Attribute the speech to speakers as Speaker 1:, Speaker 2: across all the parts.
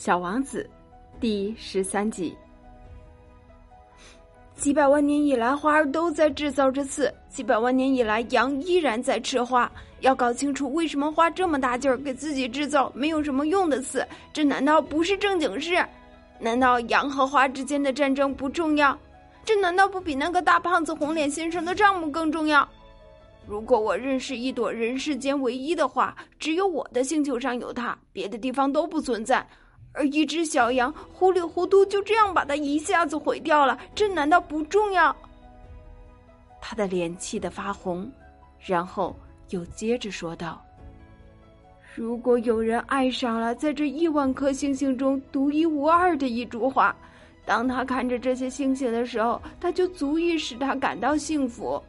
Speaker 1: 小王子，第十三集。几百万年以来，花儿都在制造着刺；几百万年以来，羊依然在吃花。要搞清楚为什么花这么大劲儿给自己制造没有什么用的刺，这难道不是正经事？难道羊和花之间的战争不重要？这难道不比那个大胖子红脸先生的账目更重要？如果我认识一朵人世间唯一的花，只有我的星球上有它，别的地方都不存在。而一只小羊糊里糊涂就这样把它一下子毁掉了，这难道不重要？他的脸气得发红，然后又接着说道：“如果有人爱上了在这亿万颗星星中独一无二的一株花，当他看着这些星星的时候，他就足以使他感到幸福。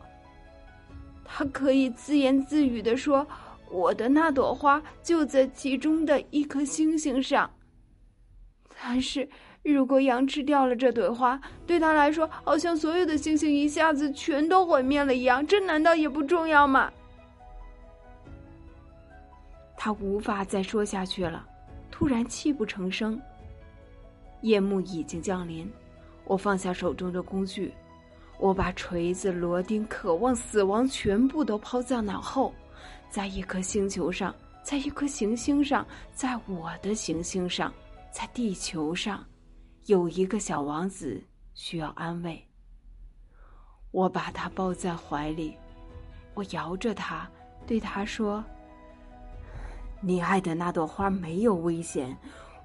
Speaker 1: 他可以自言自语的说：‘我的那朵花就在其中的一颗星星上。’”但是，如果羊吃掉了这朵花，对他来说，好像所有的星星一下子全都毁灭了一样。这难道也不重要吗？他无法再说下去了，突然泣不成声。夜幕已经降临，我放下手中的工具，我把锤子、螺钉、渴望死亡全部都抛在脑后。在一颗星球上，在一颗行星上，在我的行星上。在地球上，有一个小王子需要安慰。我把他抱在怀里，我摇着他，对他说：“你爱的那朵花没有危险。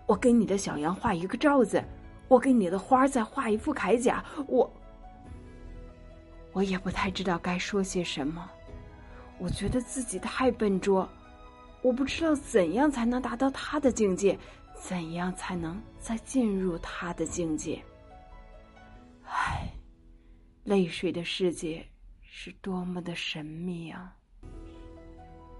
Speaker 1: 我给你的小羊画一个罩子，我给你的花再画一副铠甲。我……我也不太知道该说些什么。我觉得自己太笨拙，我不知道怎样才能达到他的境界。”怎样才能再进入他的境界？唉，泪水的世界是多么的神秘啊！